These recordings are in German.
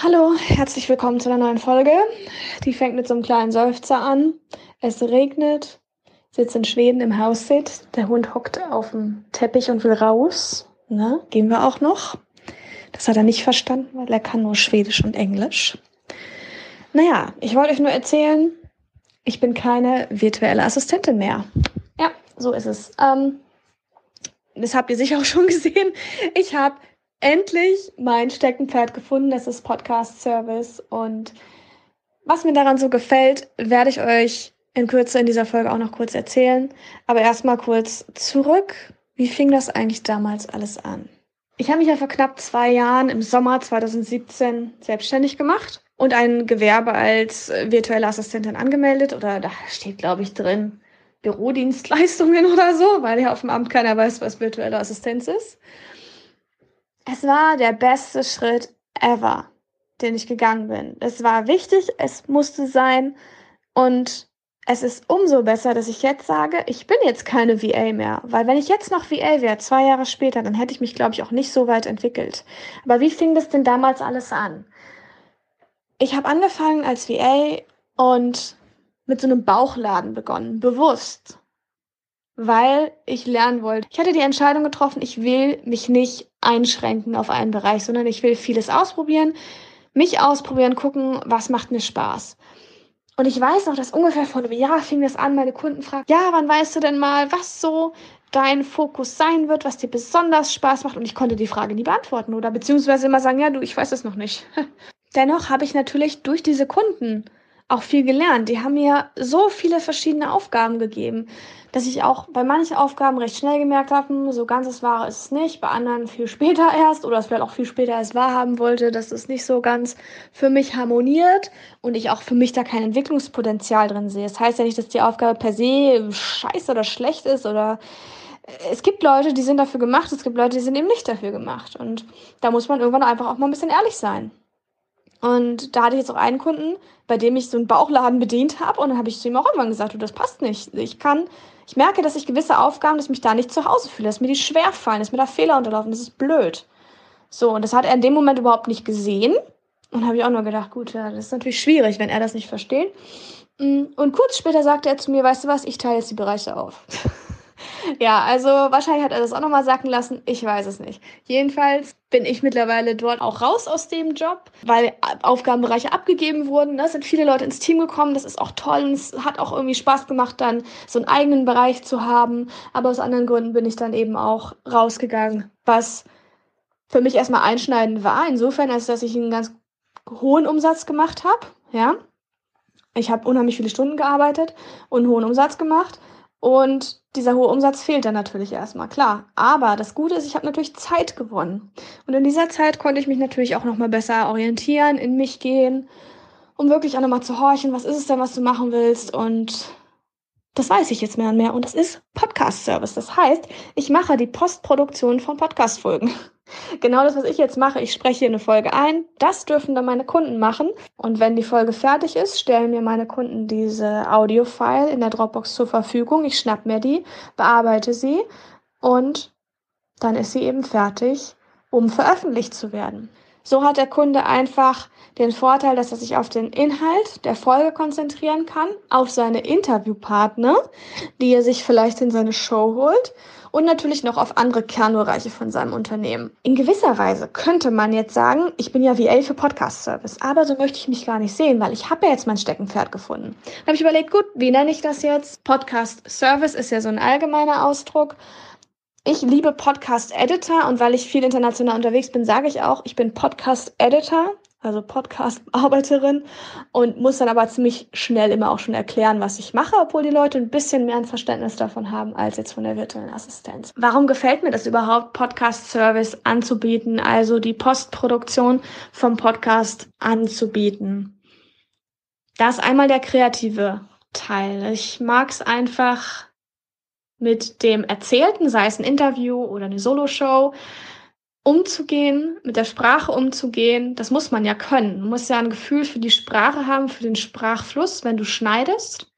Hallo, herzlich willkommen zu einer neuen Folge. Die fängt mit so einem kleinen Seufzer an. Es regnet, sitzt in Schweden im Haus sitzt. Der Hund hockt auf dem Teppich und will raus. Na, gehen wir auch noch. Das hat er nicht verstanden, weil er kann nur Schwedisch und Englisch. Naja, ich wollte euch nur erzählen, ich bin keine virtuelle Assistentin mehr. Ja, so ist es. Ähm, das habt ihr sicher auch schon gesehen. Ich habe endlich mein Steckenpferd gefunden. Das ist Podcast Service. Und was mir daran so gefällt, werde ich euch in Kürze in dieser Folge auch noch kurz erzählen. Aber erstmal kurz zurück. Wie fing das eigentlich damals alles an? Ich habe mich ja vor knapp zwei Jahren im Sommer 2017 selbstständig gemacht und ein Gewerbe als virtuelle Assistentin angemeldet. Oder da steht, glaube ich, drin Bürodienstleistungen oder so, weil ja auf dem Amt keiner weiß, was virtuelle Assistenz ist. Es war der beste Schritt ever, den ich gegangen bin. Es war wichtig, es musste sein und es ist umso besser, dass ich jetzt sage, ich bin jetzt keine VA mehr. Weil wenn ich jetzt noch VA wäre, zwei Jahre später, dann hätte ich mich, glaube ich, auch nicht so weit entwickelt. Aber wie fing das denn damals alles an? Ich habe angefangen als VA und mit so einem Bauchladen begonnen, bewusst weil ich lernen wollte. Ich hatte die Entscheidung getroffen, ich will mich nicht einschränken auf einen Bereich, sondern ich will vieles ausprobieren, mich ausprobieren, gucken, was macht mir Spaß. Und ich weiß noch, dass ungefähr vor einem Jahr fing das an, meine Kunden fragen, ja, wann weißt du denn mal, was so dein Fokus sein wird, was dir besonders Spaß macht? Und ich konnte die Frage nie beantworten oder beziehungsweise immer sagen, ja, du, ich weiß es noch nicht. Dennoch habe ich natürlich durch diese Kunden auch viel gelernt. Die haben mir so viele verschiedene Aufgaben gegeben, dass ich auch bei manchen Aufgaben recht schnell gemerkt habe, hm, so ganz das Wahre ist es nicht, bei anderen viel später erst oder es vielleicht auch viel später erst wahrhaben wollte, dass es nicht so ganz für mich harmoniert und ich auch für mich da kein Entwicklungspotenzial drin sehe. Das heißt ja nicht, dass die Aufgabe per se scheiße oder schlecht ist oder äh, es gibt Leute, die sind dafür gemacht, es gibt Leute, die sind eben nicht dafür gemacht. Und da muss man irgendwann einfach auch mal ein bisschen ehrlich sein. Und da hatte ich jetzt auch einen Kunden, bei dem ich so einen Bauchladen bedient habe. Und dann habe ich zu ihm auch irgendwann gesagt, du, das passt nicht. Ich kann, ich merke, dass ich gewisse Aufgaben, dass ich mich da nicht zu Hause fühle, dass mir die schwer fallen, dass mir da Fehler unterlaufen, das ist blöd. So, und das hat er in dem Moment überhaupt nicht gesehen. Und habe ich auch nur gedacht, gut, ja, das ist natürlich schwierig, wenn er das nicht versteht. Mm, und kurz später sagte er zu mir, weißt du was, ich teile jetzt die Bereiche auf. ja, also wahrscheinlich hat er das auch nochmal sacken lassen. Ich weiß es nicht. Jedenfalls bin ich mittlerweile dort auch raus aus dem Job, weil Aufgabenbereiche abgegeben wurden. Da sind viele Leute ins Team gekommen. Das ist auch toll und es hat auch irgendwie Spaß gemacht, dann so einen eigenen Bereich zu haben. Aber aus anderen Gründen bin ich dann eben auch rausgegangen, was für mich erstmal einschneidend war. Insofern, als dass ich einen ganz hohen Umsatz gemacht habe. Ja, ich habe unheimlich viele Stunden gearbeitet und einen hohen Umsatz gemacht. Und dieser hohe Umsatz fehlt dann natürlich erstmal, klar. Aber das Gute ist, ich habe natürlich Zeit gewonnen. Und in dieser Zeit konnte ich mich natürlich auch nochmal besser orientieren, in mich gehen, um wirklich auch nochmal zu horchen, was ist es denn, was du machen willst. Und das weiß ich jetzt mehr und mehr. Und das ist Podcast-Service. Das heißt, ich mache die Postproduktion von Podcast-Folgen. Genau das, was ich jetzt mache. Ich spreche hier eine Folge ein. Das dürfen dann meine Kunden machen. Und wenn die Folge fertig ist, stellen mir meine Kunden diese Audio-File in der Dropbox zur Verfügung. Ich schnapp mir die, bearbeite sie und dann ist sie eben fertig, um veröffentlicht zu werden. So hat der Kunde einfach den Vorteil, dass er sich auf den Inhalt der Folge konzentrieren kann, auf seine Interviewpartner, die er sich vielleicht in seine Show holt und natürlich noch auf andere Kernbereiche von seinem Unternehmen. In gewisser Weise könnte man jetzt sagen, ich bin ja VA für Podcast Service, aber so möchte ich mich gar nicht sehen, weil ich habe ja jetzt mein Steckenpferd gefunden. Da habe ich überlegt, gut, wie nenne ich das jetzt? Podcast Service ist ja so ein allgemeiner Ausdruck. Ich liebe Podcast Editor und weil ich viel international unterwegs bin, sage ich auch, ich bin Podcast Editor also Podcast-Arbeiterin und muss dann aber ziemlich schnell immer auch schon erklären, was ich mache, obwohl die Leute ein bisschen mehr ein Verständnis davon haben als jetzt von der virtuellen Assistenz. Warum gefällt mir das überhaupt, Podcast-Service anzubieten, also die Postproduktion vom Podcast anzubieten? Da ist einmal der kreative Teil. Ich mag es einfach mit dem Erzählten, sei es ein Interview oder eine Soloshow, umzugehen, mit der Sprache umzugehen, das muss man ja können. Du musst ja ein Gefühl für die Sprache haben, für den Sprachfluss, wenn du schneidest,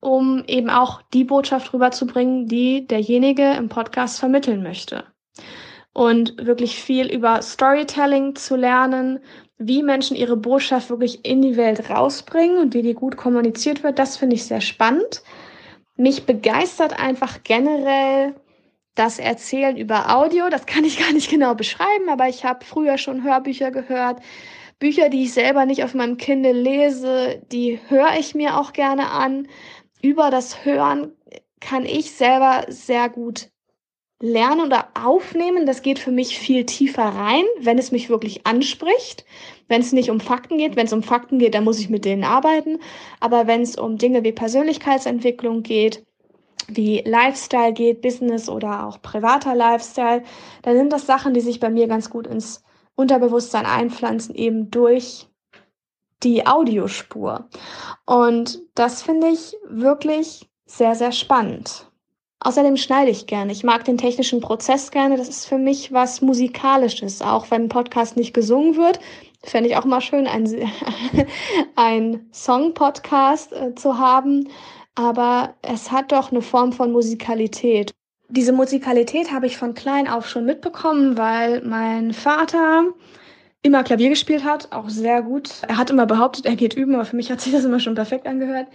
um eben auch die Botschaft rüberzubringen, die derjenige im Podcast vermitteln möchte. und wirklich viel über Storytelling zu lernen, wie Menschen ihre Botschaft wirklich in die Welt rausbringen und wie die gut kommuniziert wird. Das finde ich sehr spannend. Mich begeistert einfach generell das Erzählen über Audio. Das kann ich gar nicht genau beschreiben, aber ich habe früher schon Hörbücher gehört. Bücher, die ich selber nicht auf meinem Kindle lese, die höre ich mir auch gerne an. Über das Hören kann ich selber sehr gut lernen oder aufnehmen. Das geht für mich viel tiefer rein, wenn es mich wirklich anspricht. Wenn es nicht um Fakten geht, wenn es um Fakten geht, dann muss ich mit denen arbeiten. Aber wenn es um Dinge wie Persönlichkeitsentwicklung geht, wie Lifestyle geht, Business oder auch privater Lifestyle, dann sind das Sachen, die sich bei mir ganz gut ins Unterbewusstsein einpflanzen, eben durch die Audiospur. Und das finde ich wirklich sehr, sehr spannend. Außerdem schneide ich gerne. Ich mag den technischen Prozess gerne. Das ist für mich was Musikalisches. Auch wenn ein Podcast nicht gesungen wird, fände ich auch mal schön, ein, ein Song-Podcast äh, zu haben. Aber es hat doch eine Form von Musikalität. Diese Musikalität habe ich von klein auf schon mitbekommen, weil mein Vater immer Klavier gespielt hat, auch sehr gut. Er hat immer behauptet, er geht üben, aber für mich hat sich das immer schon perfekt angehört.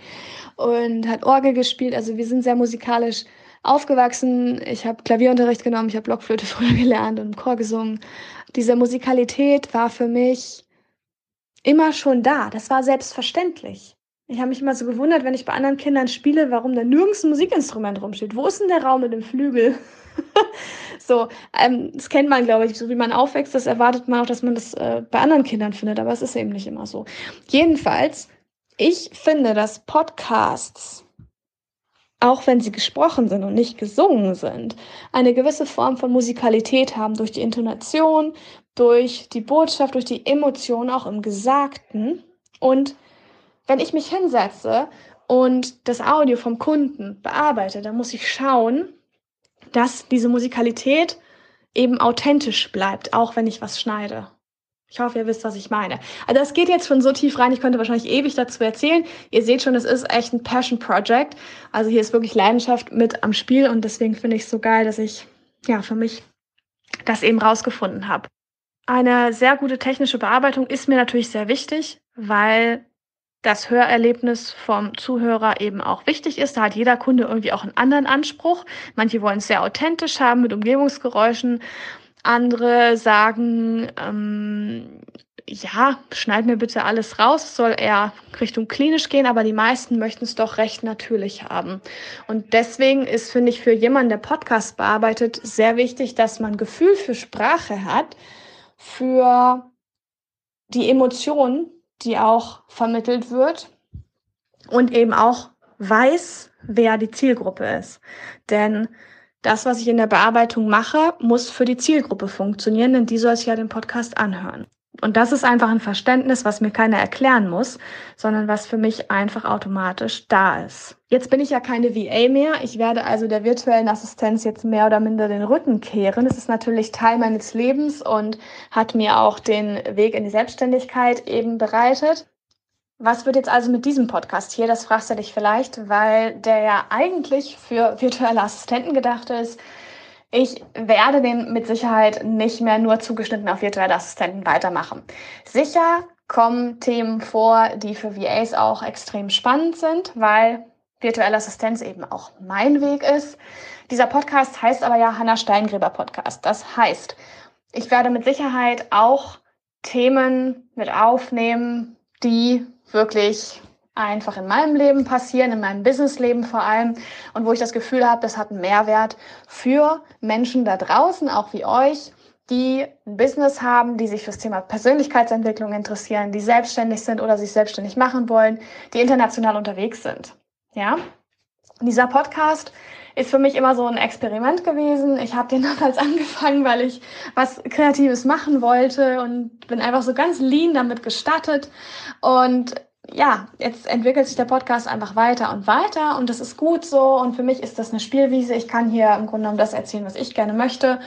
Und hat Orgel gespielt. Also wir sind sehr musikalisch aufgewachsen. Ich habe Klavierunterricht genommen, ich habe Blockflöte früher gelernt und im Chor gesungen. Diese Musikalität war für mich immer schon da. Das war selbstverständlich. Ich habe mich immer so gewundert, wenn ich bei anderen Kindern spiele, warum da nirgends ein Musikinstrument rumsteht. Wo ist denn der Raum mit dem Flügel? so, ähm, das kennt man, glaube ich, so wie man aufwächst, das erwartet man auch, dass man das äh, bei anderen Kindern findet, aber es ist eben nicht immer so. Jedenfalls, ich finde, dass Podcasts auch wenn sie gesprochen sind und nicht gesungen sind, eine gewisse Form von Musikalität haben durch die Intonation, durch die Botschaft, durch die Emotion auch im Gesagten. Und wenn ich mich hinsetze und das Audio vom Kunden bearbeite, dann muss ich schauen, dass diese Musikalität eben authentisch bleibt, auch wenn ich was schneide. Ich hoffe, ihr wisst, was ich meine. Also das geht jetzt schon so tief rein, ich könnte wahrscheinlich ewig dazu erzählen. Ihr seht schon, es ist echt ein Passion Project. Also hier ist wirklich Leidenschaft mit am Spiel und deswegen finde ich es so geil, dass ich ja für mich das eben rausgefunden habe. Eine sehr gute technische Bearbeitung ist mir natürlich sehr wichtig, weil das Hörerlebnis vom Zuhörer eben auch wichtig ist. Da hat jeder Kunde irgendwie auch einen anderen Anspruch. Manche wollen es sehr authentisch haben mit Umgebungsgeräuschen andere sagen, ähm, ja, schneid mir bitte alles raus, soll eher Richtung klinisch gehen, aber die meisten möchten es doch recht natürlich haben. Und deswegen ist, finde ich, für jemanden, der Podcast bearbeitet, sehr wichtig, dass man Gefühl für Sprache hat, für die Emotionen, die auch vermittelt wird und eben auch weiß, wer die Zielgruppe ist. Denn das, was ich in der Bearbeitung mache, muss für die Zielgruppe funktionieren, denn die soll sich ja den Podcast anhören. Und das ist einfach ein Verständnis, was mir keiner erklären muss, sondern was für mich einfach automatisch da ist. Jetzt bin ich ja keine VA mehr. Ich werde also der virtuellen Assistenz jetzt mehr oder minder den Rücken kehren. Es ist natürlich Teil meines Lebens und hat mir auch den Weg in die Selbstständigkeit eben bereitet. Was wird jetzt also mit diesem Podcast hier? Das fragst du dich vielleicht, weil der ja eigentlich für virtuelle Assistenten gedacht ist. Ich werde den mit Sicherheit nicht mehr nur zugeschnitten auf virtuelle Assistenten weitermachen. Sicher kommen Themen vor, die für VAs auch extrem spannend sind, weil virtuelle Assistenz eben auch mein Weg ist. Dieser Podcast heißt aber ja Hanna Steingräber Podcast. Das heißt, ich werde mit Sicherheit auch Themen mit aufnehmen, die wirklich einfach in meinem Leben passieren, in meinem Businessleben vor allem und wo ich das Gefühl habe, das hat einen Mehrwert für Menschen da draußen, auch wie euch, die ein Business haben, die sich fürs Thema Persönlichkeitsentwicklung interessieren, die selbstständig sind oder sich selbstständig machen wollen, die international unterwegs sind. Ja? Dieser Podcast ist für mich immer so ein Experiment gewesen. Ich habe den damals angefangen, weil ich was Kreatives machen wollte und bin einfach so ganz lean damit gestartet. Und ja, jetzt entwickelt sich der Podcast einfach weiter und weiter und das ist gut so. Und für mich ist das eine Spielwiese. Ich kann hier im Grunde genommen das erzählen, was ich gerne möchte.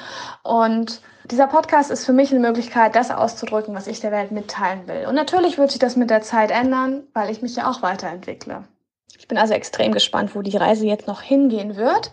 Und dieser Podcast ist für mich eine Möglichkeit, das auszudrücken, was ich der Welt mitteilen will. Und natürlich wird sich das mit der Zeit ändern, weil ich mich ja auch weiterentwickle. Ich bin also extrem gespannt, wo die Reise jetzt noch hingehen wird.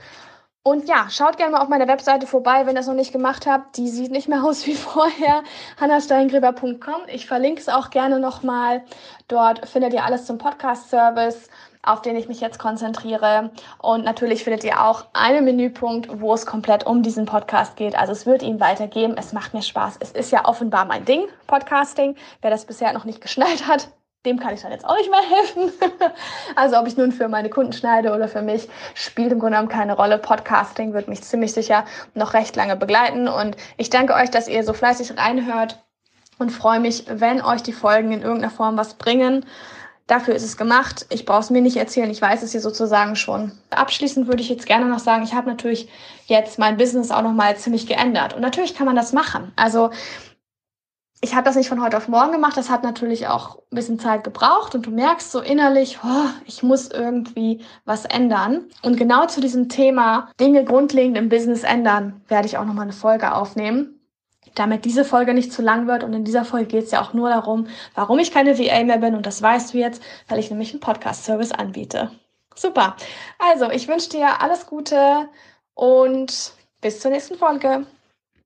Und ja, schaut gerne mal auf meiner Webseite vorbei, wenn ihr das noch nicht gemacht habt. Die sieht nicht mehr aus wie vorher. hannasteingräber.com. Ich verlinke es auch gerne nochmal. Dort findet ihr alles zum Podcast-Service, auf den ich mich jetzt konzentriere. Und natürlich findet ihr auch einen Menüpunkt, wo es komplett um diesen Podcast geht. Also es wird ihn weitergeben. Es macht mir Spaß. Es ist ja offenbar mein Ding, Podcasting. Wer das bisher noch nicht geschnallt hat, dem kann ich dann jetzt auch nicht mehr helfen. also ob ich nun für meine Kunden schneide oder für mich, spielt im Grunde genommen keine Rolle. Podcasting wird mich ziemlich sicher noch recht lange begleiten. Und ich danke euch, dass ihr so fleißig reinhört und freue mich, wenn euch die Folgen in irgendeiner Form was bringen. Dafür ist es gemacht. Ich brauche es mir nicht erzählen. Ich weiß es hier sozusagen schon. Abschließend würde ich jetzt gerne noch sagen, ich habe natürlich jetzt mein Business auch noch mal ziemlich geändert. Und natürlich kann man das machen. Also ich habe das nicht von heute auf morgen gemacht. Das hat natürlich auch ein bisschen Zeit gebraucht und du merkst so innerlich, oh, ich muss irgendwie was ändern. Und genau zu diesem Thema Dinge grundlegend im Business ändern, werde ich auch nochmal eine Folge aufnehmen. Damit diese Folge nicht zu lang wird und in dieser Folge geht es ja auch nur darum, warum ich keine VA mehr bin und das weißt du jetzt, weil ich nämlich einen Podcast-Service anbiete. Super. Also, ich wünsche dir alles Gute und bis zur nächsten Folge.